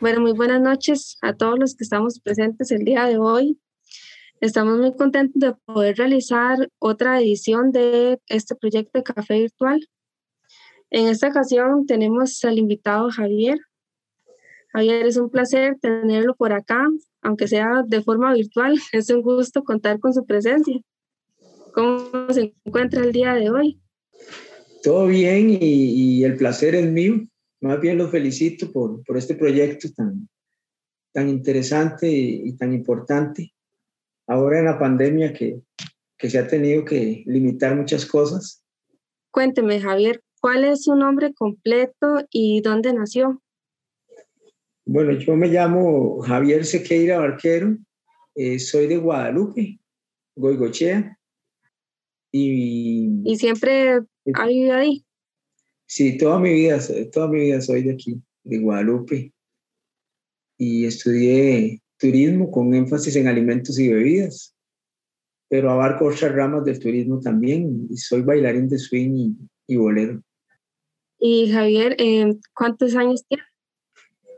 Bueno, muy buenas noches a todos los que estamos presentes el día de hoy. Estamos muy contentos de poder realizar otra edición de este proyecto de café virtual. En esta ocasión tenemos al invitado Javier. Javier, es un placer tenerlo por acá, aunque sea de forma virtual. Es un gusto contar con su presencia. ¿Cómo se encuentra el día de hoy? Todo bien y, y el placer es mío más bien los felicito por, por este proyecto tan, tan interesante y, tan importante. Ahora en la pandemia que, que se ha tenido que limitar muchas cosas. Cuénteme, Javier, ¿cuál es su nombre completo y dónde nació? Bueno, yo me llamo Javier Sequeira Barquero, eh, soy de Guadalupe, Goigochea. Y, ¿Y siempre ha vivido ahí? Sí, toda mi vida, toda mi vida soy de aquí, de Guadalupe. Y estudié turismo con énfasis en alimentos y bebidas, pero abarco otras ramas del turismo también y soy bailarín de swing y, bolero. Y Javier, eh, ¿cuántos años tienes?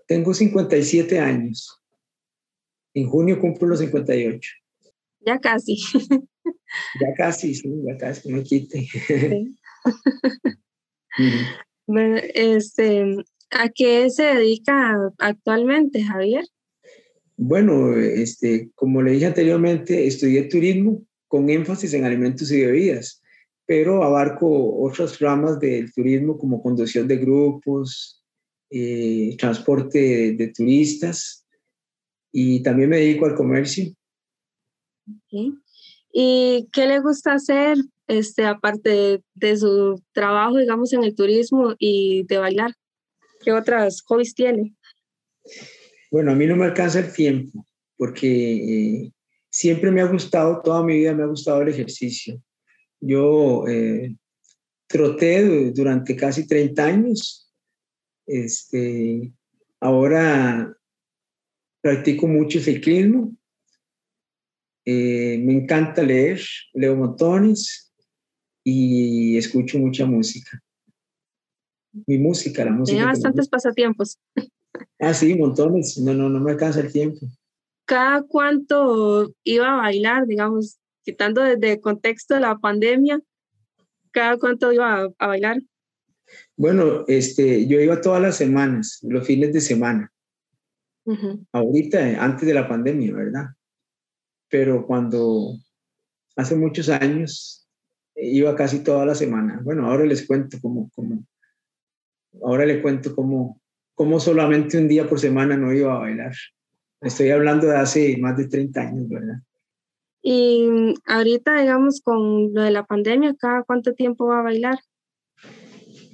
Tengo 57 años. En junio cumplo los 58. Ya casi. ya casi, sí, ya casi, me quite. Bueno, este, ¿a qué se dedica actualmente, Javier? Bueno, este, como le dije anteriormente, estudié turismo con énfasis en alimentos y bebidas, pero abarco otras ramas del turismo como conducción de grupos, eh, transporte de, turistas y también me dedico al comercio. ¿Y qué le gusta hacer este, aparte de, su trabajo, digamos, en el turismo y de bailar? ¿Qué otras hobbies tiene? Bueno, a mí no me alcanza el tiempo porque eh, siempre me ha gustado, toda mi vida me ha gustado el ejercicio. Yo eh, troté durante casi 30 años. Este, ahora practico mucho ciclismo. Eh, me encanta leer, leo montones y escucho mucha música. Mi música, la música. Tiene bastantes pasatiempos. Ah, sí, montones. No, no, no me alcanza el tiempo. ¿Cada cuánto iba a bailar, digamos, quitando desde el contexto de la pandemia? ¿Cada cuánto iba a, bailar? Bueno, este, yo iba todas las semanas, los fines de semana. Ahorita, antes de la pandemia, ¿verdad? Pero cuando hace muchos años iba casi toda la semana. Bueno, ahora les cuento cómo, cómo ahora le cuento cómo, cómo solamente un día por semana no iba a bailar. Estoy hablando de hace más de 30 años, ¿verdad? Y ahorita, digamos, con lo de la pandemia, ¿cada cuánto tiempo va a bailar?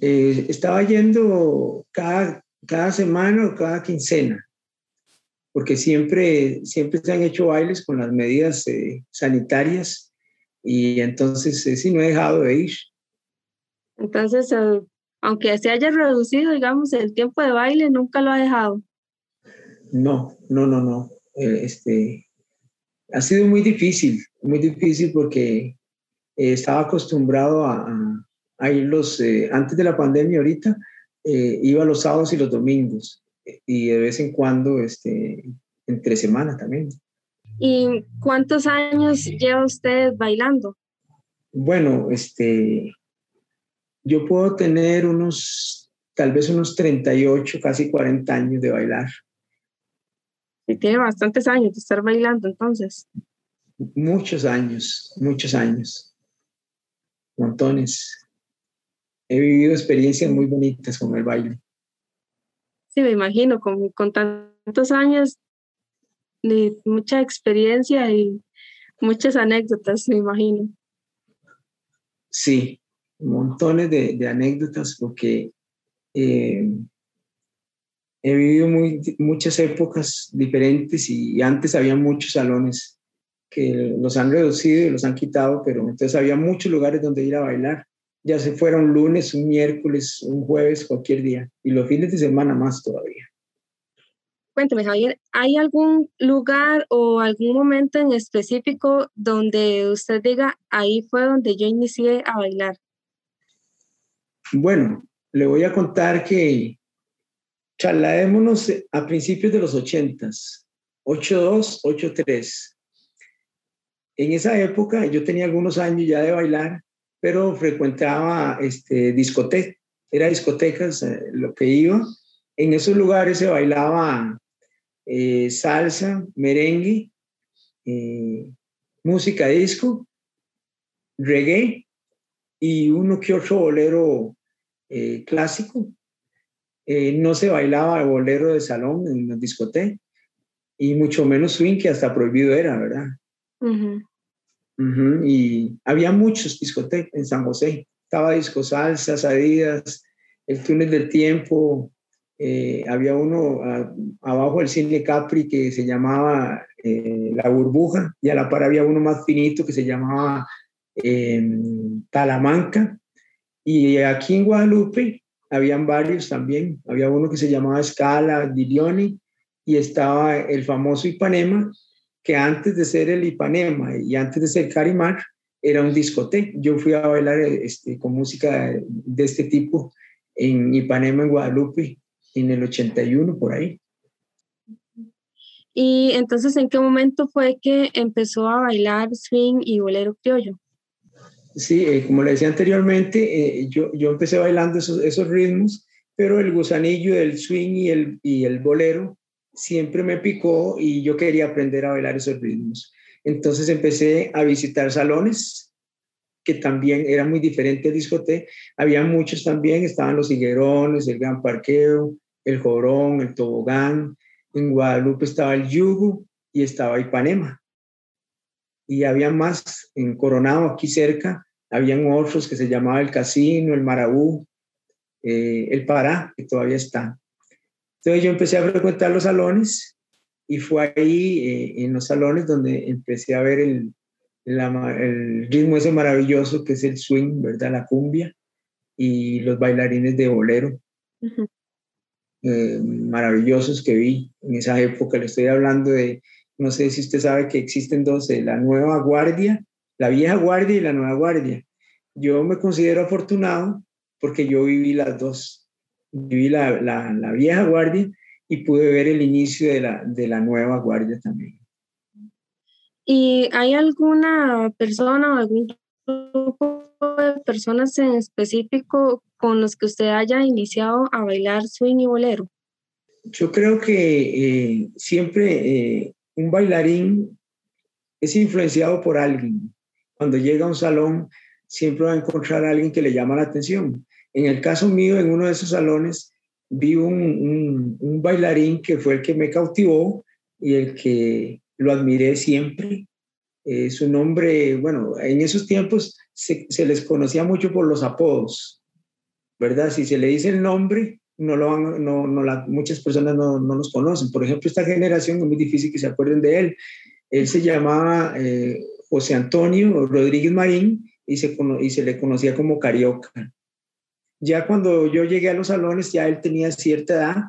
Eh, estaba yendo cada, cada semana o cada quincena, porque siempre, siempre se han hecho bailes con las medidas eh, sanitarias y entonces eh, sí, no he dejado de ir. Entonces, eh, aunque se haya reducido, digamos, el tiempo de baile, nunca lo ha dejado. No, no, no, no. Eh, este, ha sido muy difícil, muy difícil porque estaba acostumbrado a, a ir los, antes de la pandemia ahorita, iba los sábados y los domingos y de vez en cuando, este, entre semana también. ¿Y cuántos años lleva usted bailando? Bueno, este, yo puedo tener unos, tal vez unos 38, casi 40 años de bailar. Y tiene bastantes años de estar bailando entonces. Muchos años, muchos años. Montones. He vivido experiencias muy bonitas con el baile. Sí, me imagino, con, con tantos años de mucha experiencia y muchas anécdotas, me imagino. Sí, montones de, anécdotas porque eh, he vivido muy, muchas épocas diferentes y, antes había muchos salones que los han reducido y los han quitado, pero entonces había muchos lugares donde ir a bailar, ya se fuera un lunes, un miércoles, un jueves, cualquier día, y los fines de semana más todavía. Cuéntame, Javier, ¿hay algún lugar o algún momento en específico donde usted diga, ahí fue donde yo inicié a bailar? Bueno, le voy a contar que trasladémonos a principios de los 80s, 82, 83. En esa época yo tenía algunos años ya de bailar, pero frecuentaba este, discotecas, era discotecas eh, lo que iba. En esos lugares se bailaba eh, salsa, merengue, eh, música disco, reggae y uno que otro bolero clásico. no se bailaba el bolero de salón en la discoteca y mucho menos swing, que hasta prohibido era, ¿verdad? Y había muchos discotecas en San José. Estaba Disco Salsa, Adidas, El Túnel del Tiempo. Eh, había uno abajo del Cine Capri que se llamaba eh, La Burbuja y a la par había uno más finito que se llamaba em, Talamanca. Y aquí en Guadalupe habían varios también. Había uno que se llamaba Scala, Dilioni y estaba el famoso Ipanema, que antes de ser el Ipanema y antes de ser Carimar, era un discoteca. Yo fui a bailar este, con música de este tipo en Ipanema, en Guadalupe, en el 81, por ahí. Y entonces, ¿en qué momento fue que empezó a bailar swing y bolero criollo? Sí, eh, como le decía anteriormente, eh, yo, yo empecé bailando esos, esos ritmos, pero el gusanillo del swing y el, y el bolero siempre me picó y yo quería aprender a bailar esos ritmos. Entonces empecé a visitar salones que también eran muy diferentes a discoteca. Había muchos también, estaban los higuerones, el gran parqueo, el jorón, el tobogán. En Guadalupe estaba el yugo y estaba Ipanema. Y había más en Coronado, aquí cerca, habían otros que se llamaba el Casino, el Marabú, eh, el Pará, que todavía está. Entonces yo empecé a frecuentar los salones y fue ahí eh, en los salones donde empecé a ver el, ritmo ese maravilloso que es el swing, ¿verdad? La cumbia y los bailarines de bolero. Eh, maravillosos que vi en esa época. Le estoy hablando de, no sé si usted sabe que existen dos, eh, la nueva guardia, la vieja guardia y la nueva guardia. Yo me considero afortunado porque yo viví las dos viví la, la, vieja guardia y pude ver el inicio de la, de la nueva guardia también. ¿Y hay alguna persona o algún grupo de personas en específico con los que usted haya iniciado a bailar swing y bolero? Yo creo que eh, siempre eh, un bailarín es influenciado por alguien. Cuando llega a un salón, siempre va a encontrar a alguien que le llama la atención. En el caso mío, en uno de esos salones, vi un, bailarín que fue el que me cautivó y el que lo admiré siempre. Eh, su nombre, bueno, en esos tiempos se, les conocía mucho por los apodos, ¿verdad? Si se le dice el nombre, no lo no, no muchas personas no, no los conocen. Por ejemplo, esta generación es muy difícil que se acuerden de él. Él se llamaba eh, José Antonio Rodríguez Marín y se, y se le conocía como Carioca. Ya cuando yo llegué a los salones, ya él tenía cierta edad,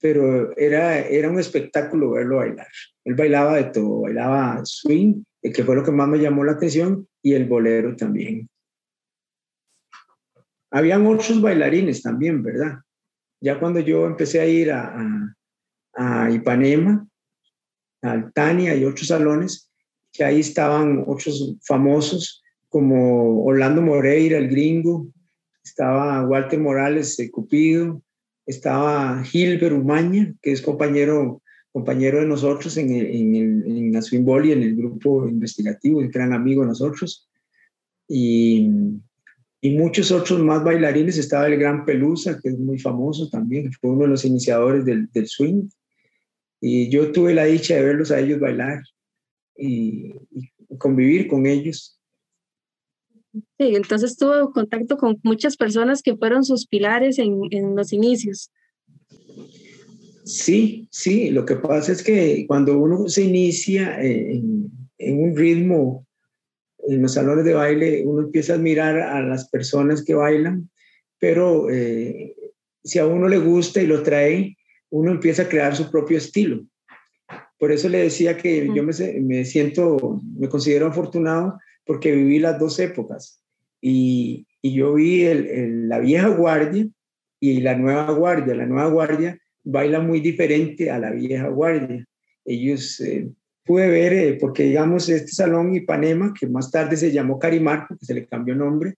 pero era, era un espectáculo verlo bailar. Él bailaba de todo, bailaba swing, que fue lo que más me llamó la atención, y el bolero también. Habían otros bailarines también, ¿verdad? Ya cuando yo empecé a ir a, a, Ipanema, a Altania y otros salones, que ahí estaban otros famosos como Orlando Moreira, el gringo, estaba Walter Morales de Cupido, estaba Gilbert Umaña, que es compañero, compañero de nosotros en, en, en la en el grupo investigativo, un gran amigo de nosotros, y, y, muchos otros más bailarines. Estaba el Gran Pelusa, que es muy famoso también, fue uno de los iniciadores del, del swing, y yo tuve la dicha de verlos a ellos bailar y, y convivir con ellos. Sí, entonces tuvo contacto con muchas personas que fueron sus pilares en, en los inicios. Sí, sí, lo que pasa es que cuando uno se inicia en, en, un ritmo, en los salones de baile, uno empieza a admirar a las personas que bailan, pero eh, si a uno le gusta y lo trae, uno empieza a crear su propio estilo. Por eso le decía que yo me, me siento, me considero afortunado porque viví las dos épocas y, y yo vi el, la vieja guardia y la nueva guardia. La nueva guardia bailan muy diferente a la vieja guardia. Ellos, eh, pude ver, eh, porque digamos, este salón Ipanema, que más tarde se llamó Carimar, porque se le cambió nombre,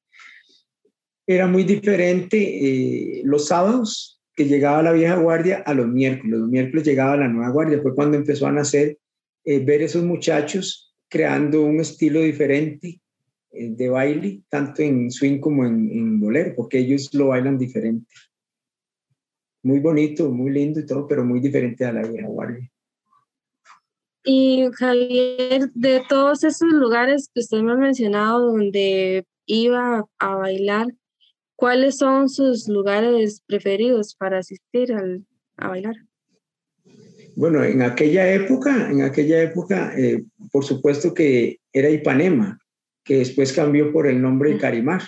era muy diferente eh, los sábados que llegaba la vieja guardia a los miércoles. Los miércoles llegaba la nueva guardia. Fue cuando empezó a nacer ver esos muchachos creando un estilo diferente de baile, tanto en swing como en, en bolero, porque ellos lo bailan diferente muy bonito, muy lindo y todo, pero muy diferente a la vieja guardia. Y Javier, de todos esos lugares que usted me ha mencionado donde iba a bailar, ¿cuáles son sus lugares preferidos para asistir al, a bailar? Bueno, en aquella época, en aquella época, eh, por supuesto que era Ipanema, que después cambió por el nombre de Carimar.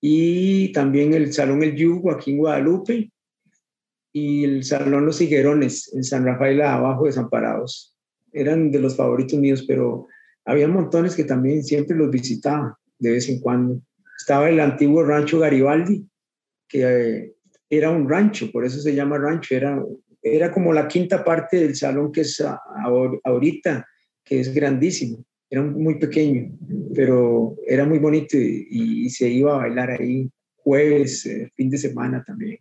Y también el Salón El Yugo aquí en Guadalupe, y el Salón Los Higuerones en San Rafael abajo Desamparados. Eran de los favoritos míos, pero había montones que también siempre los visitaba de vez en cuando. Estaba el antiguo rancho Garibaldi, que eh, era un rancho, por eso se llama rancho, era, era como la quinta parte del salón que es ahorita, que es grandísimo. Era muy pequeño, pero era muy bonito y, se iba a bailar ahí jueves, eh, fin de semana también.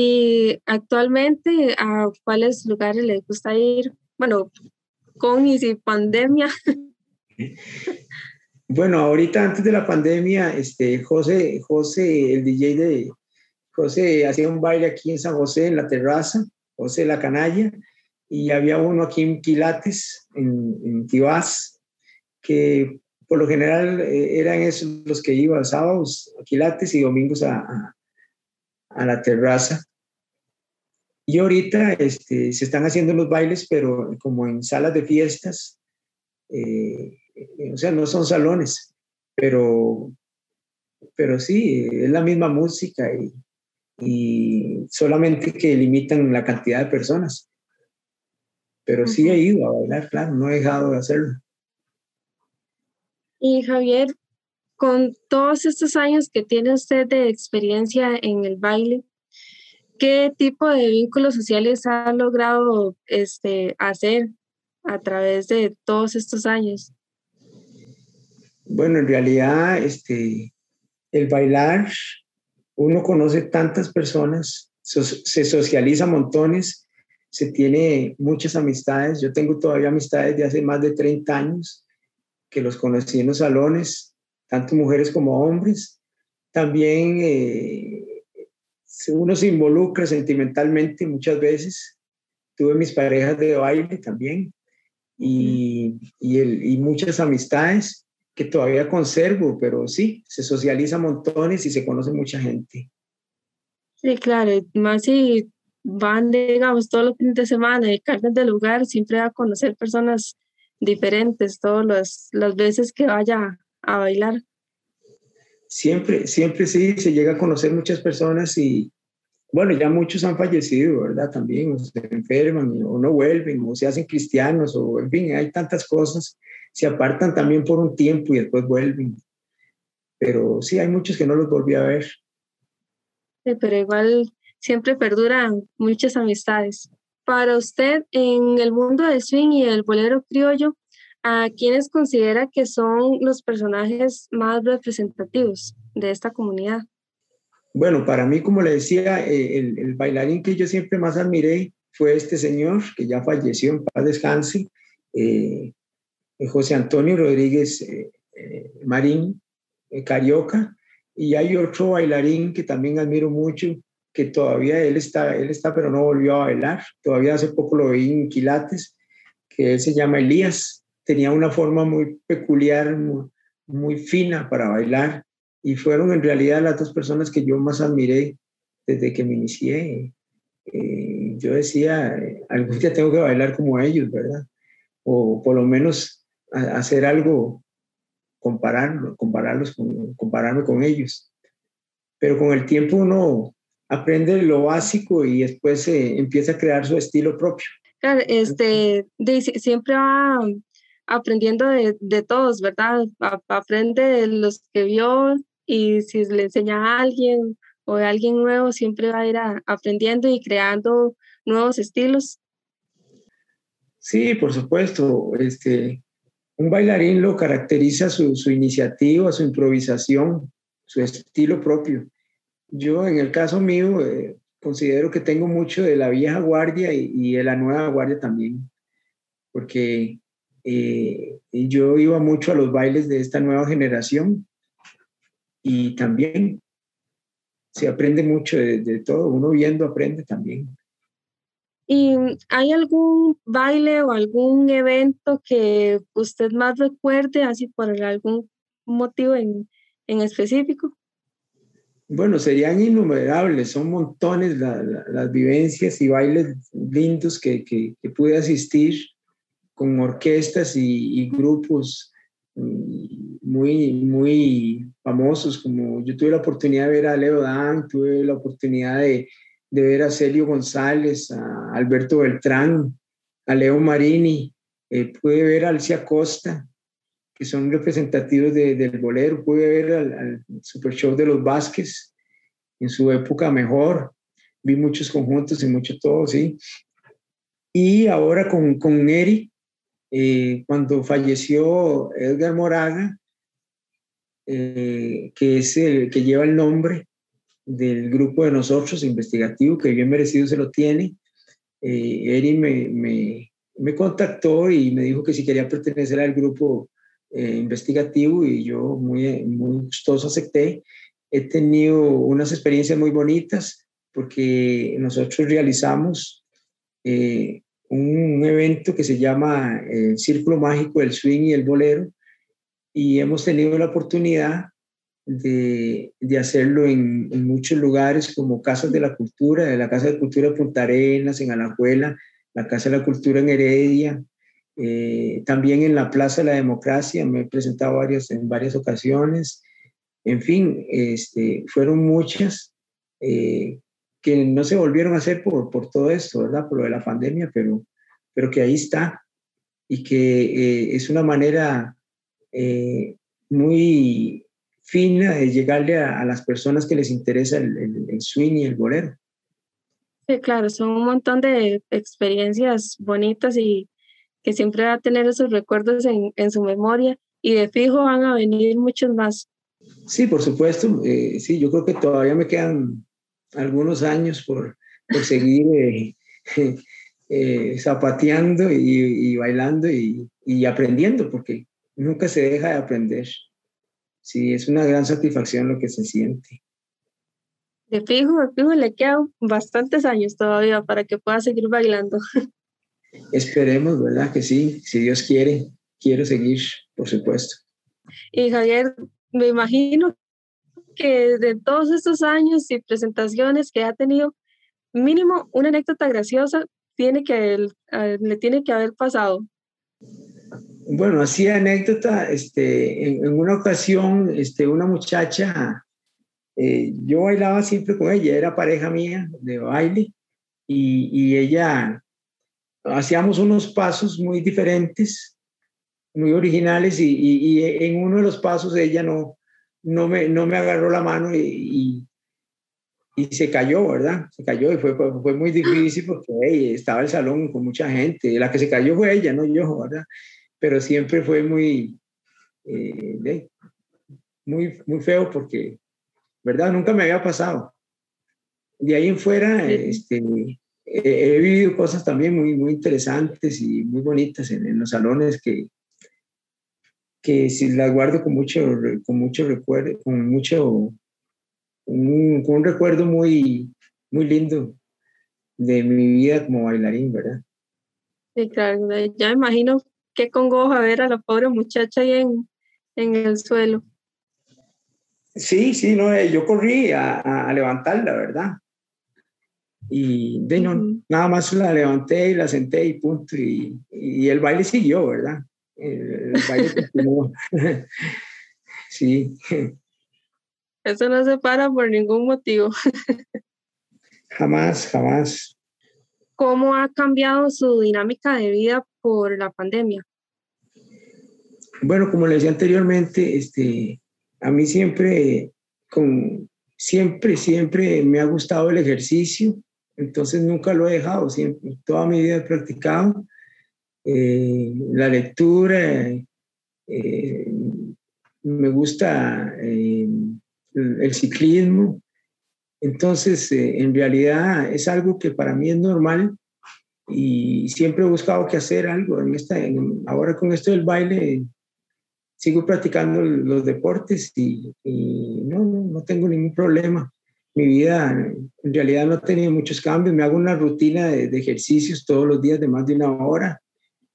Y actualmente, ¿a cuáles lugares les gusta ir? Bueno, con y sin pandemia. Bueno, ahorita antes de la pandemia, este, José, José, el DJ de José, hacía un baile aquí en San José, en la terraza, José la Canalla, y había uno aquí en Quilates, en, en Tibás, que por lo general eh, eran esos los que iban sábados a Quilates y domingos a, a la terraza. Y ahorita este, se están haciendo los bailes, pero como en salas de fiestas, eh, o sea, no son salones, pero, pero sí, es la misma música y, y solamente que limitan la cantidad de personas. Pero sí he ido a bailar, claro, no he dejado de hacerlo. Y Javier, con todos estos años que tiene usted de experiencia en el baile, ¿qué tipo de vínculos sociales ha logrado este, hacer a través de todos estos años? Bueno, en realidad, este, el bailar, uno conoce tantas personas, se socializa montones, se tiene muchas amistades. Yo tengo todavía amistades de hace más de 30 años que los conocí en los salones, tanto mujeres como hombres. También eh, uno se involucra sentimentalmente muchas veces. Tuve mis parejas de baile también y, y, el, y muchas amistades que todavía conservo, pero sí, se socializa montones y se conoce mucha gente. Sí, claro, más si van, digamos, todos los fines de semana y cargan de lugar, siempre va a conocer personas diferentes todas las veces que vaya a bailar? Siempre, siempre sí, se llega a conocer muchas personas y, bueno, ya muchos han fallecido, ¿verdad? También, o se enferman o no vuelven, o se hacen cristianos, o en fin, hay tantas cosas. Se apartan también por un tiempo y después vuelven. Pero sí, hay muchos que no los volví a ver. Sí, pero igual siempre perduran muchas amistades. Para usted, en el mundo del swing y el bolero criollo, ¿A quiénes considera que son los personajes más representativos de esta comunidad? Bueno, para mí, como le decía, eh, el, bailarín que yo siempre más admiré fue este señor, que ya falleció, en paz descanse, eh, José Antonio Rodríguez eh, Marín, Carioca, y hay otro bailarín que también admiro mucho, que todavía él está, él está, pero no volvió a bailar, todavía hace poco lo vi en Quilates, que él se llama Elías, tenía una forma muy peculiar, muy, fina para bailar y fueron en realidad las dos personas que yo más admiré desde que me inicié. Eh, yo decía, algún día tengo que bailar como ellos, ¿verdad? O por lo menos hacer algo, compararlo, compararlos con, compararme con ellos. Pero con el tiempo uno aprende lo básico y después empieza a crear su estilo propio. Claro, este, siempre va aprendiendo de, de todos, ¿verdad? aprende de los que vio y si le enseña a alguien o de alguien nuevo siempre va a ir aprendiendo y creando nuevos estilos. Sí, por supuesto. Este, un bailarín lo caracteriza su, su iniciativa, su improvisación, su estilo propio. Yo, en el caso mío, eh, considero que tengo mucho de la vieja guardia y, de la nueva guardia también, porque eh, yo iba mucho a los bailes de esta nueva generación y también se aprende mucho de, de todo, uno viendo aprende también. ¿Y hay algún baile o algún evento que usted más recuerde, así por algún motivo en, en específico? Bueno, serían innumerables, son montones las vivencias y bailes lindos que, que, pude asistir con orquestas y, grupos mm, muy, muy famosos, como yo tuve la oportunidad de ver a Leo Dan, tuve la oportunidad de, de ver a Celio González, a Alberto Beltrán, a Leo Marini, eh, pude ver a Alcia Costa, que son representativos del bolero. Pude ver al, Super Show de los Vázquez en su época mejor. Vi muchos conjuntos y mucho todo, sí. Y ahora con, con Neri, eh, cuando falleció Edgar Moraga, eh, que es el que lleva el nombre del grupo de nosotros investigativo, que bien merecido se lo tiene. Eh, Eri me, me, me, contactó y me dijo que si quería pertenecer al grupo eh, investigativo y yo muy, muy gustoso acepté. He tenido unas experiencias muy bonitas porque nosotros realizamos eh, un, evento que se llama el Círculo Mágico del Swing y el Bolero y hemos tenido la oportunidad de, de hacerlo en, muchos lugares como Casas de la Cultura, de la Casa de Cultura de Punta Arenas, en Alajuela, la Casa de la Cultura en Heredia, eh, también en la Plaza de la Democracia me he presentado varios, en varias ocasiones. En fin, este, fueron muchas eh, que no se volvieron a hacer por, por todo esto, ¿verdad? Por lo de la pandemia, pero, pero que ahí está y que eh, es una manera muy fina de llegarle a, las personas que les interesa el, el, el swing y el bolero. Sí, claro, son un montón de experiencias bonitas y que siempre va a tener esos recuerdos en, en su memoria y de fijo van a venir muchos más. Sí, por supuesto. Eh, sí, yo creo que todavía me quedan algunos años por, por seguir eh, eh, zapateando y, y bailando y, y, aprendiendo, porque nunca se deja de aprender. Sí, es una gran satisfacción lo que se siente. De fijo, de fijo le quedan bastantes años todavía para que pueda seguir bailando. Esperemos, ¿verdad? Que sí, si Dios quiere, quiero seguir, por supuesto. Y Javier, me imagino que de todos estos años y presentaciones que ha tenido, mínimo una anécdota graciosa tiene que, le tiene que haber pasado. Bueno, así anécdota, este, en, una ocasión, este, una muchacha, eh, yo bailaba siempre con ella, era pareja mía de baile, y, y ella hacíamos unos pasos muy diferentes, muy originales y, en uno de los pasos ella no, no, me, no me agarró la mano y, y, se cayó, ¿verdad? Se cayó y fue, fue muy difícil porque estaba el salón con mucha gente. La que se cayó fue ella, no yo, ¿verdad? Pero siempre fue muy, eh, muy, muy feo porque, ¿verdad? Nunca me había pasado. De ahí en fuera, este, he vivido cosas también muy, muy interesantes y muy bonitas en, los salones que, que si las guardo con mucho, con mucho recuerdo, con mucho, un, con un recuerdo muy, muy lindo de mi vida como bailarín, ¿verdad? Sí, claro, ya me imagino qué congoja ver a la pobre muchacha ahí en, en el suelo. Sí, sí, no, eh, yo corrí a, a levantarla, ¿verdad? Y de no, nada más la levanté y la senté y punto. Y, y el baile siguió, ¿verdad? El, baile continuó. sí. Eso no se para por ningún motivo. jamás, jamás. ¿Cómo ha cambiado su dinámica de vida por la pandemia? Bueno, como le decía anteriormente, este, a mí siempre con, siempre, siempre me ha gustado el ejercicio, entonces nunca lo he dejado, siempre, toda mi vida he practicado eh, la lectura, eh, me gusta eh, el ciclismo, entonces en realidad es algo que para mí es normal y siempre he buscado que hacer algo. En esta, ahora con esto del baile sigo practicando los deportes y, no, no, tengo ningún problema. Mi vida en realidad no ha tenido muchos cambios. Me hago una rutina de, ejercicios todos los días de más de una hora.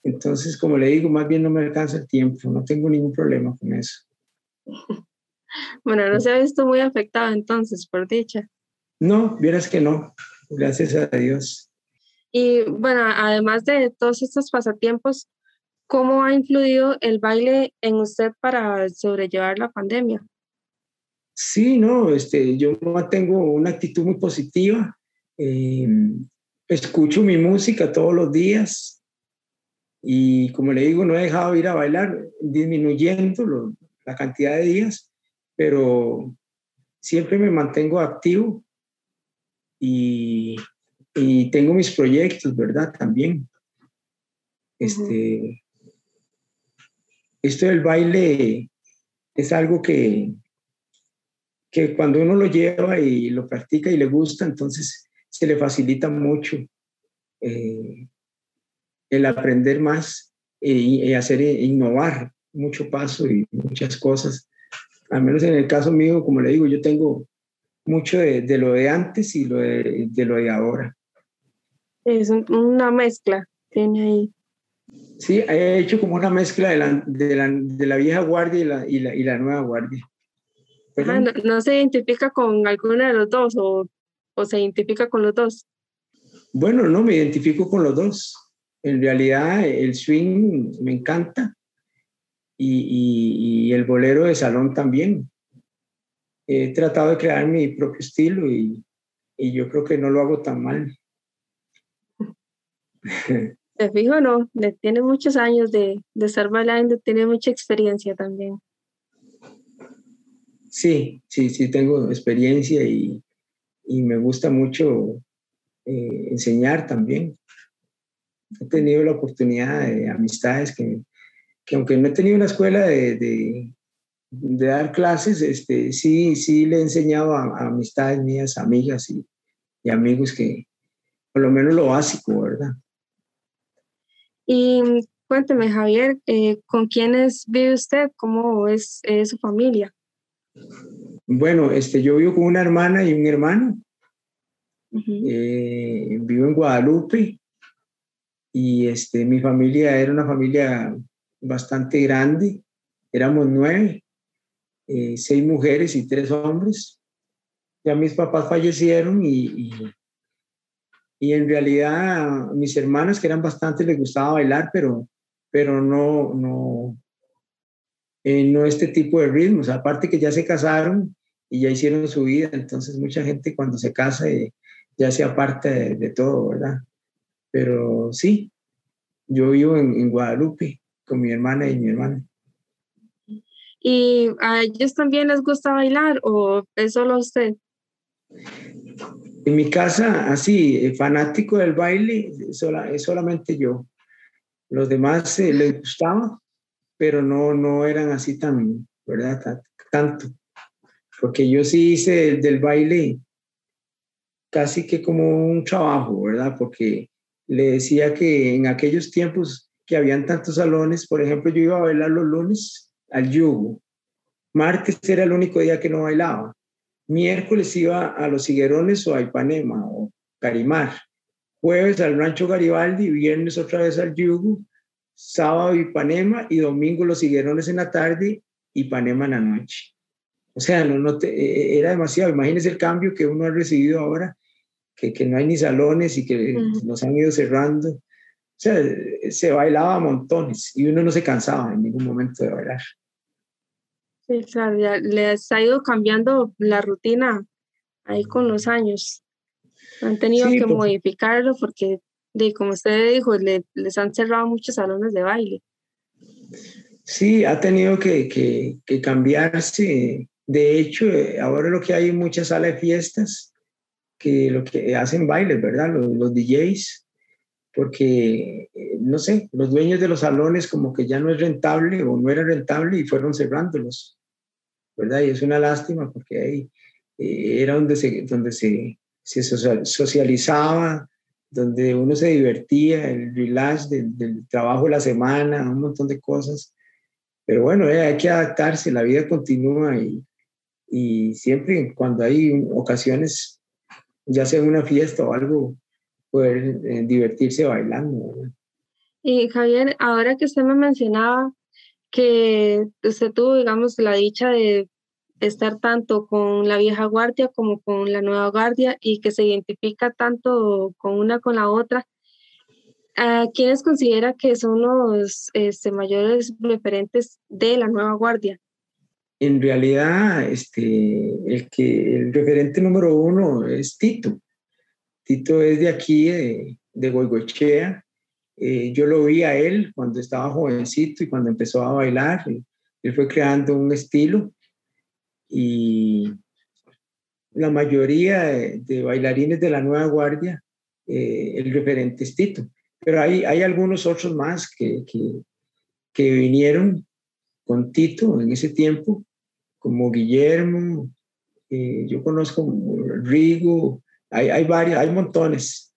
Entonces, como le digo, más bien no me alcanza el tiempo. No tengo ningún problema con eso. Bueno, no se ha visto muy afectado entonces, por dicha. No, vieras que no. Gracias a Dios. Y bueno, además de todos estos pasatiempos, ¿Cómo ha influido el baile en usted para sobrellevar la pandemia? Sí, no, este, yo tengo una actitud muy positiva. Eh, escucho mi música todos los días y como le digo, no he dejado de ir a bailar, disminuyendo la cantidad de días, pero siempre me mantengo activo y, y tengo mis proyectos, ¿verdad? También. Este, esto del baile es algo que, que cuando uno lo lleva y lo practica y le gusta, entonces se le facilita mucho eh, el aprender más y, hacer e innovar mucho paso y muchas cosas. Al menos en el caso mío, como le digo, yo tengo mucho de, lo de antes y lo de, de, lo de ahora. Es una mezcla, tiene ahí. Sí, he hecho como una mezcla de la, de la, de la vieja guardia y la, y la, y la nueva guardia. no, se identifica con alguna de los dos o, o se identifica con los dos? Bueno, no, me identifico con los dos. En realidad, el swing me encanta y, y, y, el bolero de salón también. He tratado de crear mi propio estilo y, y yo creo que no lo hago tan mal. Te fijo, no, tiene muchos años de, de estar bailando, tiene mucha experiencia también. Sí, sí, sí, tengo experiencia y, y me gusta mucho eh, enseñar también. He tenido la oportunidad de amistades que, que aunque no he tenido una escuela de, de, de, dar clases, este, sí, sí le he enseñado a, a amistades mías, amigas y, y amigos que por lo menos lo básico, ¿verdad? Y cuénteme, Javier, eh, ¿con quiénes vive usted? ¿Cómo es su familia? Bueno, este, yo vivo con una hermana y un hermano. Eh, vivo en Guadalupe y este, mi familia era una familia bastante grande. Éramos nueve, eh, seis mujeres y tres hombres. Ya mis papás fallecieron y y en realidad mis hermanas, que eran bastante, les gustaba bailar, pero, pero no, no, eh, no este tipo de ritmos. Aparte que ya se casaron y ya hicieron su vida, entonces mucha gente cuando se casa eh, ya se aparte de, todo, ¿verdad? Pero sí, yo vivo en, en Guadalupe con mi hermana y mi hermano. ¿Y a ellos también les gusta bailar o es solo usted? En mi casa, así, eh, fanático del baile, es solamente yo. Los demás eh, les gustaba, pero no, no eran así tan, ¿verdad? Tanto. Porque yo sí hice del, baile casi que como un trabajo, ¿verdad? Porque le decía que en aquellos tiempos que habían tantos salones, por ejemplo, yo iba a bailar los lunes al yugo. Martes era el único día que no bailaba. Miércoles iba a Los Higuerones o a Ipanema o Carimar. Jueves al Rancho Garibaldi, viernes otra vez al Yugo, sábado Ipanema y domingo Los Higuerones en la tarde, Ipanema en la noche. O sea, no, no e, e, era demasiado. Imagínese el cambio que uno ha recibido ahora, que, que no hay ni salones y que nos han ido cerrando. O sea, se bailaba a montones y uno no se cansaba en ningún momento de bailar. Sí, claro, ya les ha ido cambiando la rutina ahí con los años. Han tenido que modificarlo porque, de, como usted dijo, les han cerrado muchos salones de baile. Sí, ha tenido que, que, cambiarse De hecho, eh, ahora lo que hay en muchas salas de fiestas, que lo que hacen bailes, ¿verdad? Los, los DJs, porque, eh, no sé, los dueños de los salones como que ya no es rentable o no era rentable y fueron cerrándolos, ¿verdad? Y es una lástima porque ahí eh, era donde se, donde se, se socializaba, donde uno se divertía, el relax del, del, trabajo de la semana, un montón de cosas. Pero bueno, eh, hay que adaptarse, la vida continúa y, y siempre cuando hay ocasiones, ya sea una fiesta o algo, poder eh, divertirse bailando. Y Javier, ahora que usted me mencionaba que usted tuvo, digamos, la dicha de estar tanto con la vieja guardia como con la nueva guardia y que se identifica tanto con una con la otra, ¿a quiénes considera que son los este, mayores referentes de la nueva guardia? En realidad, este, el, que, el referente número uno es Tito. Tito es de aquí, de, de Goigochea. Eh, yo lo vi a él cuando estaba jovencito y cuando empezó a bailar. Él fue creando un estilo y la mayoría de, bailarines de la nueva guardia, eh, el referente es Tito. Pero hay, hay algunos otros más que, que, que vinieron con Tito en ese tiempo, como Guillermo, eh, yo conozco Rigo, hay, hay varios, hay montones,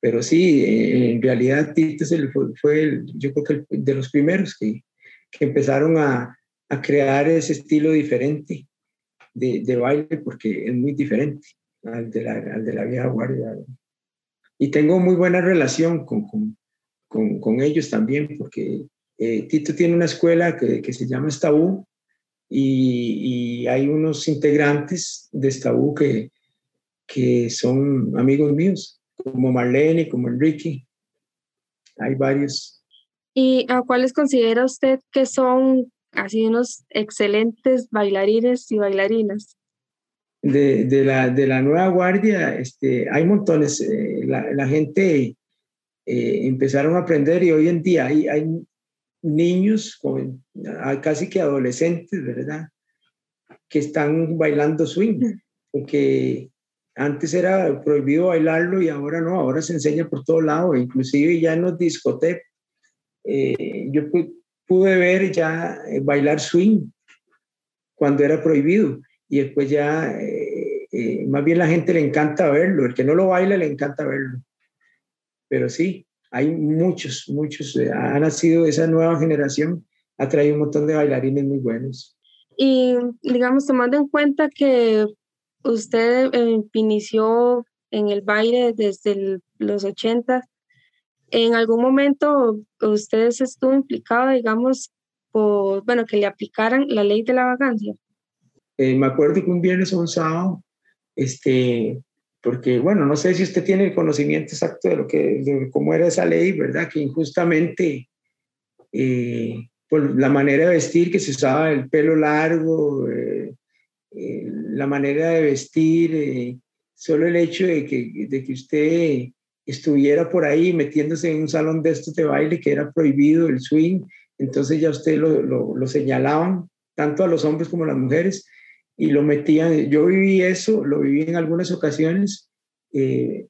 pero sí, eh, en realidad Tito fue, fue el, yo creo que de los primeros que, que empezaron a, a, crear ese estilo diferente de, de, baile porque es muy diferente al de la, al de la vieja guardia. Y tengo muy buena relación con, con, con, con ellos también porque eh, Tito tiene una escuela que, que se llama Estabú y, y, hay unos integrantes de Estabú que, que son amigos míos, como Marlene, como Enrique. Hay varios. ¿Y a cuáles considera usted que son así unos excelentes bailarines y bailarinas? De, de, la, de la nueva guardia, este, hay montones. Eh, la, la, gente eh, empezaron a aprender y hoy en día hay, hay niños, con, casi que adolescentes, ¿verdad? Que están bailando swing, porque antes era prohibido bailarlo y ahora no, ahora se enseña por todo lado, inclusive ya en los discotecas. Eh, yo pude ver ya eh, bailar swing cuando era prohibido y después ya, eh, eh, más bien la gente le encanta verlo, el que no lo baila le encanta verlo. Pero sí, hay muchos, muchos, eh, ha nacido esa nueva generación, ha traído un montón de bailarines muy buenos. Y digamos, tomando en cuenta que usted eh, inició en el baile desde el, los 80. ¿En algún momento usted estuvo implicado, digamos, por, bueno, que le aplicaran la ley de la vacancia? Eh, me acuerdo que un viernes o un sábado, este, porque, bueno, no sé si usted tiene el conocimiento exacto de lo que, de cómo era esa ley, ¿verdad? Que injustamente, eh, por la manera de vestir que se usaba el pelo largo, eh, eh, la manera de vestir, solo el hecho de que, de que usted estuviera por ahí metiéndose en un salón de estos de baile que era prohibido el swing, entonces ya usted lo, lo señalaban, tanto a los hombres como a las mujeres, y lo metían, yo viví eso, lo viví en algunas ocasiones, eh,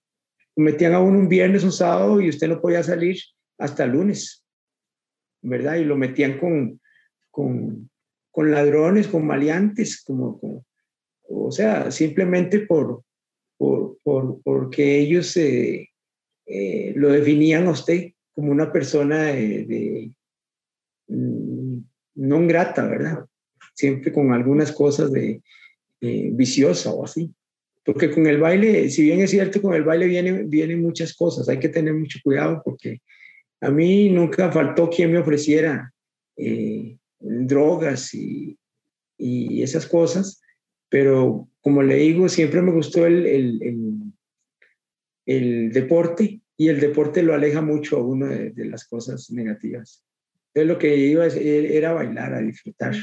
metían a uno un viernes, un sábado y usted no podía salir hasta lunes, ¿verdad? Y lo metían con, con, con ladrones, con maleantes, como, o sea, simplemente por, por, por porque ellos eh, eh, lo definían a usted como una persona de, de mm, no grata, ¿verdad? Siempre con algunas cosas de eh, viciosa o así. Porque con el baile, si bien es cierto, con el baile vienen, vienen muchas cosas, hay que tener mucho cuidado porque a mí nunca faltó quien me ofreciera eh, drogas y, y, esas cosas, pero como le digo, siempre me gustó el, el, el, deporte y el deporte lo aleja mucho a uno de, de las cosas negativas. Entonces lo que iba era bailar, a disfrutar.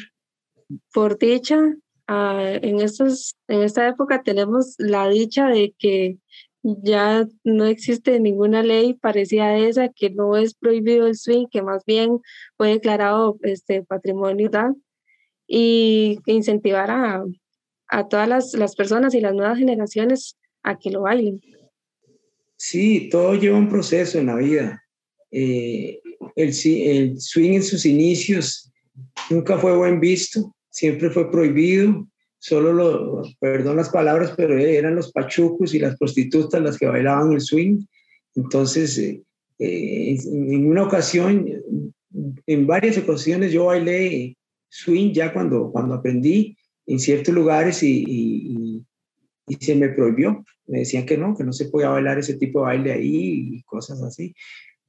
Por dicha, uh, en, estos, en esta época tenemos la dicha de que ya no existe ninguna ley parecida a esa, que no es prohibido el swing, que más bien fue declarado este, patrimonio y incentivar a, a todas las, las, personas y las nuevas generaciones a que lo bailen. Sí, todo lleva un proceso en la vida. Eh, el, el swing en sus inicios nunca fue buen visto, siempre fue prohibido, solo lo, perdón las palabras, pero eran los pachucos y las prostitutas las que bailaban el swing. Entonces, eh, eh, en una ocasión, en varias ocasiones yo bailé swing ya cuando, cuando aprendí en ciertos lugares y, se me prohibió. Me decían que no, que no se podía bailar ese tipo de baile ahí y cosas así.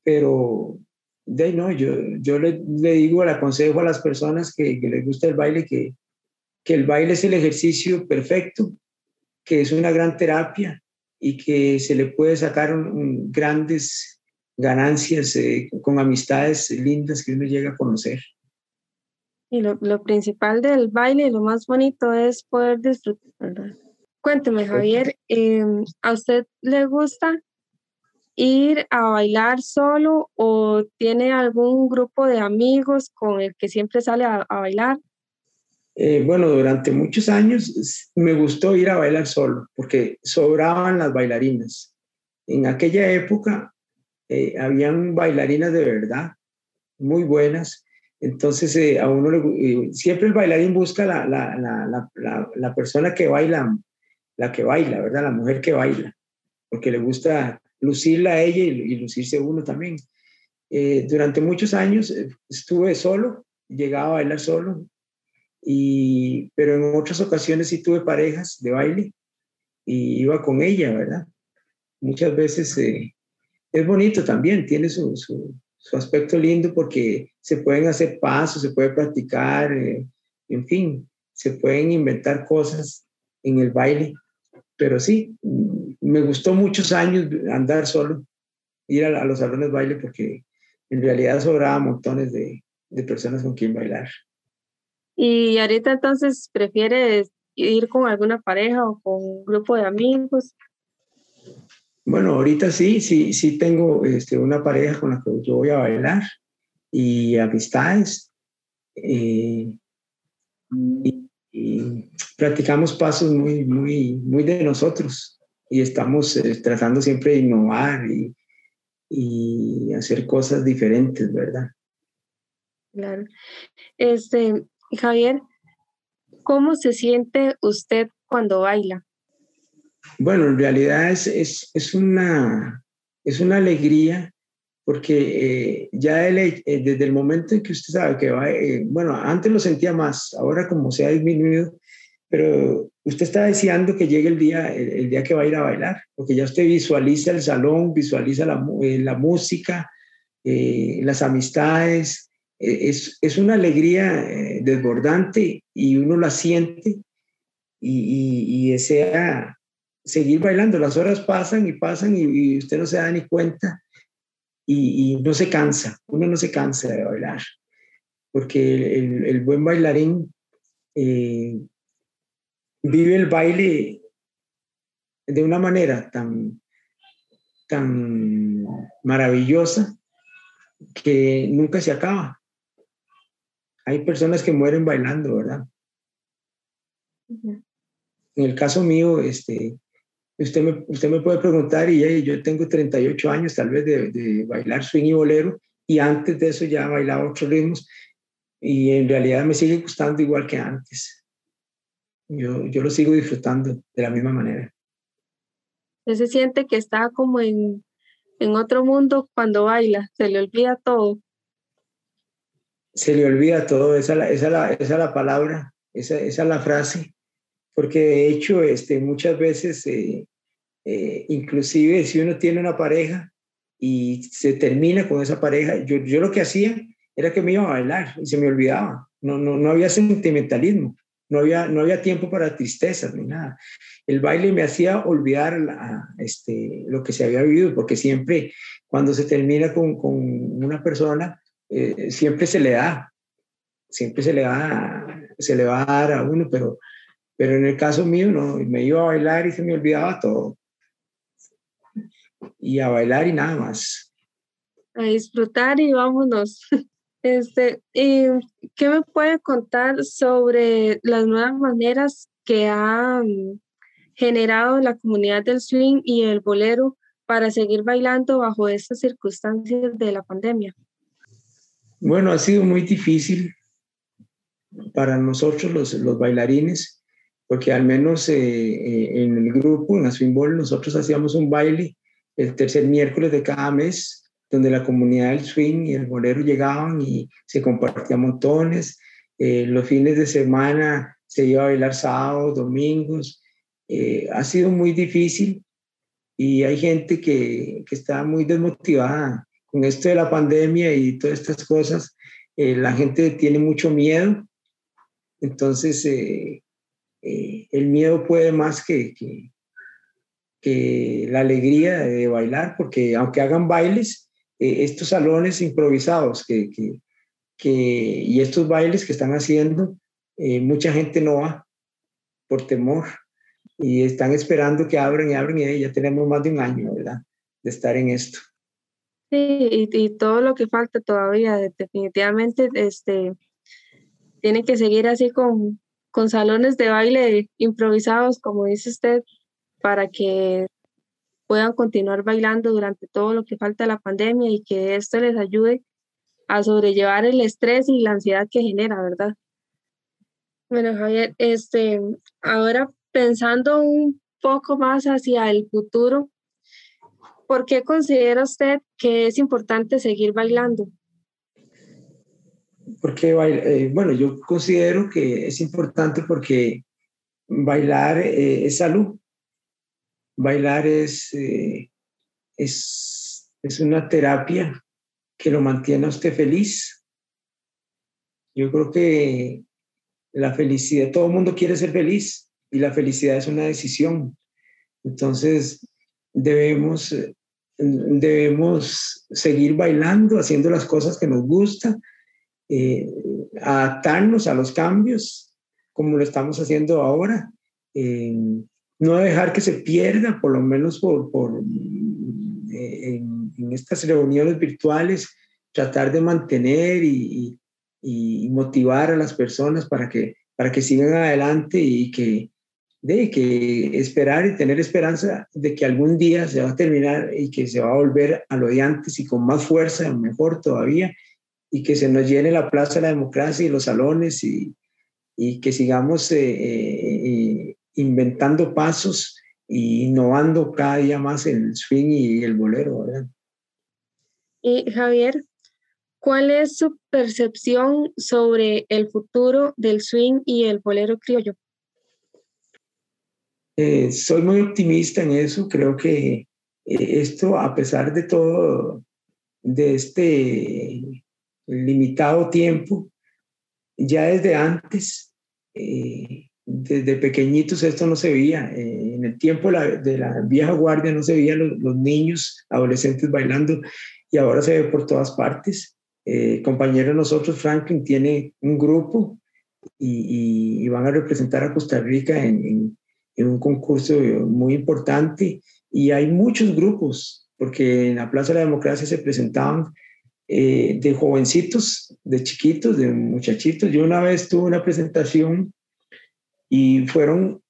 Pero de no, yo, yo le, le, digo, le aconsejo a las personas que, que les gusta el baile que, que el baile es el ejercicio perfecto, que es una gran terapia y que se le puede sacar grandes ganancias eh, con amistades lindas que uno llega a conocer. Y lo, lo, principal del baile, lo más bonito es poder disfrutar. Cuénteme, Javier, em, ¿a usted le gusta ir a bailar solo o tiene algún grupo de amigos con el que siempre sale a, bailar? Eh, bueno, durante muchos años me gustó ir a bailar solo porque sobraban las bailarinas. En aquella época eh, habían bailarinas de verdad, muy buenas. Entonces, eh, a uno le, siempre el bailarín busca la, la, la, la, persona que baila, la que baila, ¿verdad? La mujer que baila, porque le gusta lucirla a ella y, y lucirse uno también. durante muchos años estuve solo, llegaba a bailar solo, y, pero en otras ocasiones sí tuve parejas de baile y iba con ella, ¿verdad? Muchas veces eh, es bonito también, tiene su, su, aspecto lindo porque se pueden hacer pasos, se puede practicar, eh, en fin, se pueden inventar cosas en el baile. Pero sí, me gustó muchos años andar solo, ir a, a los salones de baile porque en realidad sobraba montones de, de personas con quien bailar. Y ahorita entonces prefieres ir con alguna pareja o con un grupo de amigos. Bueno, ahorita sí, sí, sí tengo este, una pareja con la que yo voy a bailar y amistades. Eh, y, practicamos pasos muy, muy, muy de nosotros y estamos eh, tratando siempre de innovar y, y hacer cosas diferentes, ¿verdad? Claro. Este, Javier, ¿cómo se siente usted cuando baila? Bueno, en realidad es, es, es una, es una alegría porque eh, ya eh, desde el momento en que usted sabe que va, eh, bueno, antes lo sentía más, ahora como se ha disminuido, pero usted está deseando que llegue el día, el, día que va a ir a bailar, porque ya usted visualiza el salón, visualiza la, la música, las amistades, e, es, es una alegría eh, desbordante y uno la siente y, y, desea seguir bailando. Las horas pasan y pasan y, usted no se da ni cuenta y, no se cansa, uno no se cansa de bailar, porque el, buen bailarín eh, vive el baile de una manera tan, tan maravillosa que nunca se acaba hay personas que mueren bailando, ¿verdad? En el caso mío, este, usted, me, usted me puede preguntar, y yo tengo 38 años tal vez de, bailar swing y bolero, y antes de eso ya bailaba otros ritmos, y en realidad me sigue gustando igual que antes. Yo, yo lo sigo disfrutando de la misma manera. se siente que está como en, en otro mundo cuando baila, se le olvida todo. Se le olvida todo, esa, esa, la, esa la palabra, esa, esa es la frase, porque de hecho este, muchas veces, eh, eh, inclusive si uno tiene una pareja y se termina con esa pareja, yo, yo lo que hacía era que me iba a bailar y se me olvidaba, no, no, no había sentimentalismo, no había, no había tiempo para tristezas ni nada. El baile me hacía olvidar este, lo que se había vivido, porque siempre cuando se termina con, con una persona, eh, siempre se le da, siempre se le da, se le va a dar a uno, pero, pero en el caso mío no, me iba a bailar y se me olvidaba todo. Y a bailar y nada más. A disfrutar y vámonos. Este, ¿y ¿Qué me puede contar sobre las nuevas maneras que ha generado la comunidad del swing y el bolero para seguir bailando bajo estas circunstancias de la pandemia? Bueno, ha sido muy difícil para nosotros los, los bailarines, porque al menos eh, eh, en el grupo, en la Swing Ball, nosotros hacíamos un baile el tercer miércoles de cada mes, donde la comunidad del swing y el bolero llegaban y se compartían montones. Eh, los fines de semana se iba a bailar sábados, domingos. ha sido muy difícil y hay gente que, que está muy desmotivada con esto de la pandemia y todas estas cosas. la gente tiene mucho miedo entonces, eh, eh, el miedo puede más que, que, la alegría de bailar, porque aunque hagan bailes, eh, estos salones improvisados que, y estos bailes que están haciendo, mucha gente no va por temor y están esperando que abran y abran y ya tenemos más de un año, ¿verdad? De estar en esto. Sí, y, y todo lo que falta todavía, definitivamente, este, tiene que seguir así con, con salones de baile improvisados, como dice usted, para que puedan continuar bailando durante todo lo que falta la pandemia y que esto les ayude a sobrellevar el estrés y la ansiedad que genera, ¿verdad? Bueno, Javier, este, ahora pensando un poco más hacia el futuro, ¿por qué considera usted que es importante seguir bailando? porque, eh, bueno, yo considero que es importante porque bailar eh, es salud. Bailar es, eh, es, es una terapia que lo mantiene a usted feliz. Yo creo que la felicidad, todo el mundo quiere ser feliz y la felicidad es una decisión. Entonces, debemos, debemos seguir bailando, haciendo las cosas que nos gustan eh, adaptarnos a los cambios, como lo estamos haciendo ahora, no dejar que se pierda, por lo menos por, por eh, en, estas reuniones virtuales, tratar de mantener y, y, motivar a las personas para que, para que sigan adelante y que, de que esperar y tener esperanza de que algún día se va a terminar y que se va a volver a lo de antes y con más fuerza, mejor todavía, y que se nos llene la plaza de la democracia y los salones y, y que sigamos eh, eh, eh, inventando pasos e innovando cada día más el swing y el bolero. ¿verdad? Y Javier, ¿cuál es su percepción sobre el futuro del swing y el bolero criollo? soy muy optimista en eso. Creo que esto, a pesar de todo, de este limitado tiempo, ya desde antes, eh, desde pequeñitos esto no se veía. Eh, en el tiempo de la vieja guardia no se veían los, niños, adolescentes bailando y ahora se ve por todas partes. Eh, compañero de nosotros, Franklin, tiene un grupo y, van a representar a Costa Rica en, en un concurso muy importante y hay muchos grupos, porque en la Plaza de la Democracia se presentaban eh, de jovencitos, de chiquitos, de muchachitos. Yo una vez tuve una presentación y fueron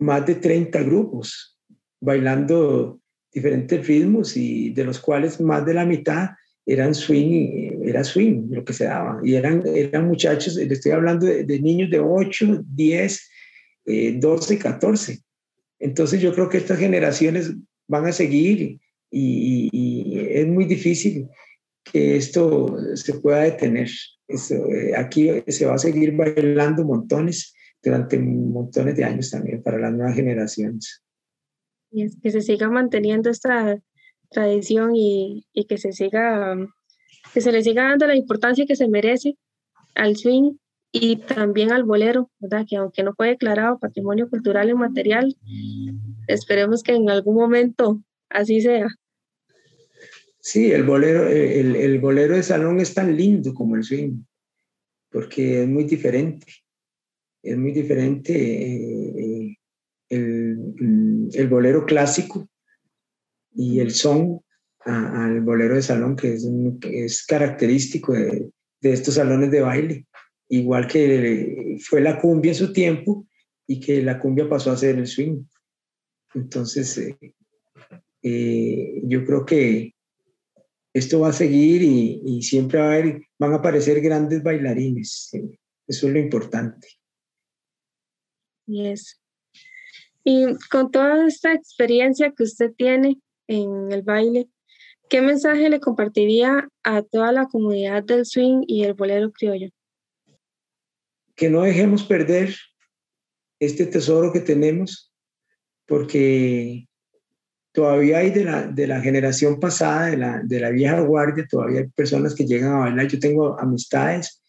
más de 30 grupos bailando diferentes ritmos y de los cuales más de la mitad eran swing, era swing lo que se daba. Y eran, eran muchachos, le estoy hablando de, niños de 8, 10, 12, 14. Entonces yo creo que estas generaciones van a seguir y, es muy difícil que esto se pueda detener. Eh, aquí se va a seguir bailando montones durante montones de años también para las nuevas generaciones. Y es que se siga manteniendo esta tradición y, y, que se siga, que se le siga dando la importancia que se merece al swing y también al bolero, ¿verdad? Que aunque no fue declarado patrimonio cultural y material, esperemos que en algún momento así sea. Sí, el bolero, el, el, bolero de salón es tan lindo como el swing, porque es muy diferente. Es muy diferente eh, el, el, bolero clásico y el son al bolero de salón, que es, es característico de, de, estos salones de baile, igual que fue la cumbia en su tiempo y que la cumbia pasó a ser el swing. Entonces, eh, eh, yo creo que esto va a seguir y, y, siempre va a haber, van a aparecer grandes bailarines. Eso es lo importante. Yes. Y con toda esta experiencia que usted tiene en el baile, ¿qué mensaje le compartiría a toda la comunidad del swing y el bolero criollo? Que no dejemos perder este tesoro que tenemos, porque todavía hay de la, de la generación pasada, de la, de la vieja guardia, todavía hay personas que llegan a bailar. Yo tengo amistades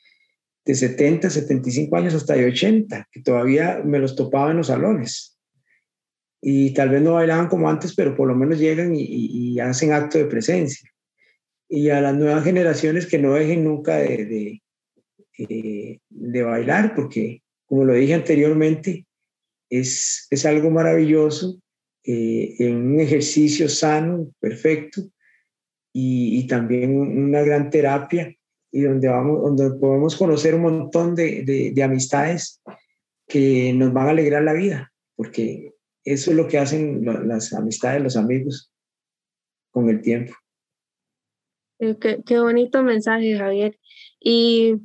de 70, 75 años hasta de 80, que todavía me los topaba en los salones. Y tal vez no bailaban como antes, pero por lo menos llegan y, y, hacen acto de presencia. Y a las nuevas generaciones que no dejen nunca de, de, de bailar, porque como lo dije anteriormente, es, es algo maravilloso, eh, en un ejercicio sano, perfecto, y, también una gran terapia, y donde, vamos, donde podemos conocer un montón de, de, de amistades que nos van a alegrar la vida, porque eso es lo que hacen las amistades, los amigos, con el tiempo. Qué, qué, bonito mensaje, Javier. Y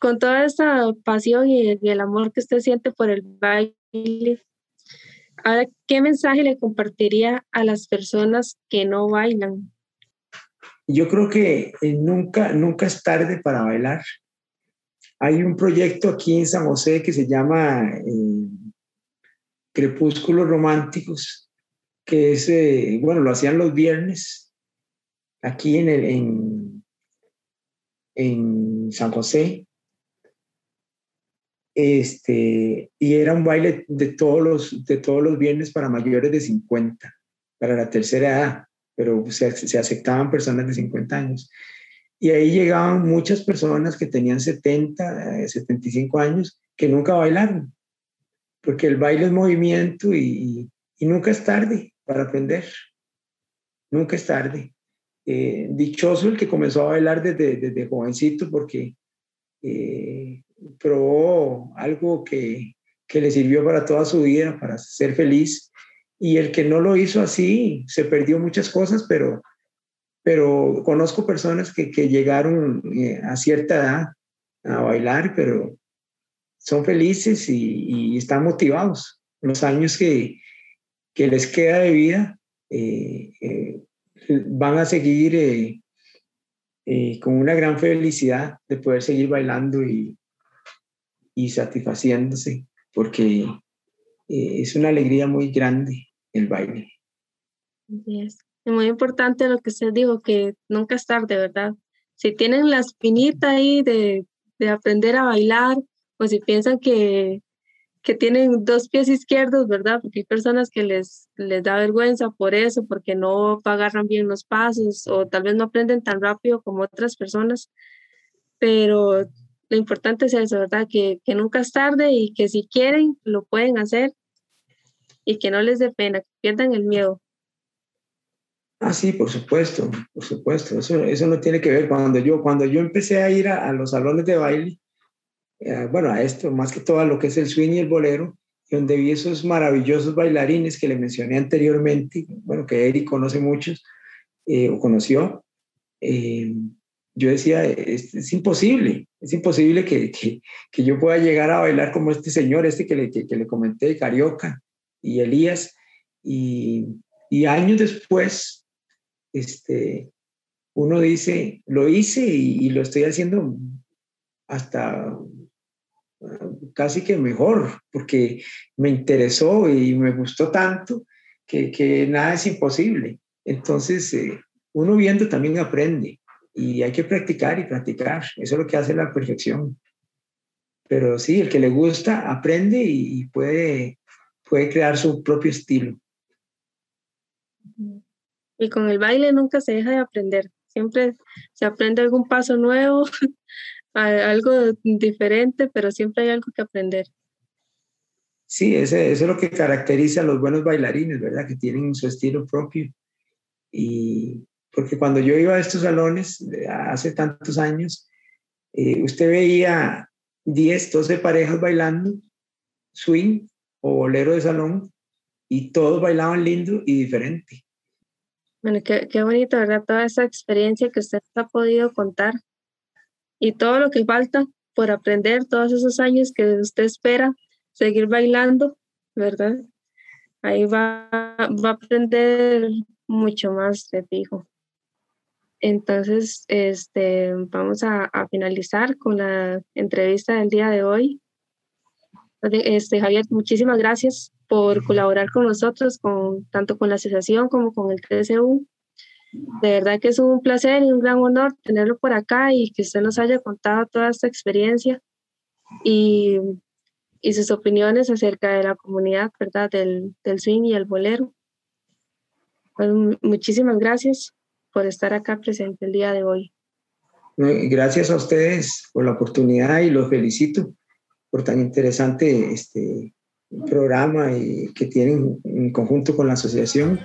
con toda esta pasión y, el amor que usted siente por el baile, ahora, ¿qué mensaje le compartiría a las personas que no bailan? Yo creo que eh, nunca, nunca es tarde para bailar. Hay un proyecto aquí en San José que se llama eh, Crepúsculos Románticos, que es, eh, bueno, lo hacían los viernes aquí en, en, en San José este, y era un baile de todos, los, de todos los viernes para mayores de 50, para la tercera edad, pero se, se aceptaban personas de 50 años. Y ahí llegaban muchas personas que tenían 70, 75 eh, años que nunca bailaron, porque el baile es movimiento y, y nunca es tarde para aprender, nunca es tarde. Eh, dichoso el que comenzó a bailar desde, desde jovencito porque eh, probó algo que, que le sirvió para toda su vida, para ser feliz. Y el que no lo hizo así, se perdió muchas cosas, pero, pero conozco personas que, que llegaron eh, a cierta edad a bailar, pero son felices y, y están motivados. Los años que, que les queda de vida eh, eh, van a seguir eh, eh, con una gran felicidad de poder seguir bailando y, y satisfaciéndose, porque eh, es una alegría muy grande el baile. Es muy importante lo que usted dijo, que nunca es tarde, ¿verdad? Si tienen la espinita ahí de, de aprender a bailar, o si piensan que, que tienen dos pies izquierdos, ¿verdad? Porque hay personas que les, les da vergüenza por eso, porque no agarran bien los pasos o tal vez no aprenden tan rápido como otras personas, pero lo importante es eso, ¿verdad? Que, que nunca es tarde y que si quieren, lo pueden hacer y que no les dé pena, que pierdan el miedo. Ah, sí, por supuesto, por supuesto. Eso, eso no tiene que ver. Cuando yo, cuando yo empecé a ir a, a los salones de baile, eh, bueno, a esto, más que todo a lo que es el swing y el bolero, donde vi esos maravillosos bailarines que le mencioné anteriormente, bueno, que Eric conoce muchos, eh, o conoció, eh, yo decía, es, es, imposible, es imposible que, que, que, yo pueda llegar a bailar como este señor, este que le, que, que le comenté, Carioca y Elías, y, y, años después, este, uno dice, lo hice y, lo estoy haciendo hasta casi que mejor, porque me interesó y me gustó tanto que, que nada es imposible. Entonces, eh, uno viendo también aprende y hay que practicar y practicar. Eso es lo que hace la perfección. Pero sí, el que le gusta aprende y puede, puede crear su propio estilo. Y con el baile nunca se deja de aprender. Siempre se aprende algún paso nuevo, algo diferente, pero siempre hay algo que aprender. Sí, ese, eso es lo que caracteriza a los buenos bailarines, ¿verdad? Que tienen su estilo propio y, porque cuando yo iba a estos salones hace tantos años, eh, usted veía 10, 12 parejas bailando swing o bolero de salón y todos bailaban lindo y diferente. Bueno, qué, qué bonito, ¿verdad? Toda esa experiencia que usted ha podido contar y todo lo que falta por aprender, todos esos años que usted espera seguir bailando, ¿verdad? Ahí va, va a aprender mucho más, te fijo. Entonces, este, vamos a, a, finalizar con la entrevista del día de hoy. Este, Javier, muchísimas gracias por colaborar con nosotros, con, tanto con la asociación como con el TCU. De verdad que es un placer y un gran honor tenerlo por acá y que usted nos haya contado toda esta experiencia y, y sus opiniones acerca de la comunidad, ¿verdad? Del, del swing y el bolero. Pues, muchísimas gracias por estar acá presente el día de hoy. Gracias a ustedes por la oportunidad y los felicito por tan interesante este programa y que tienen en conjunto con la asociación.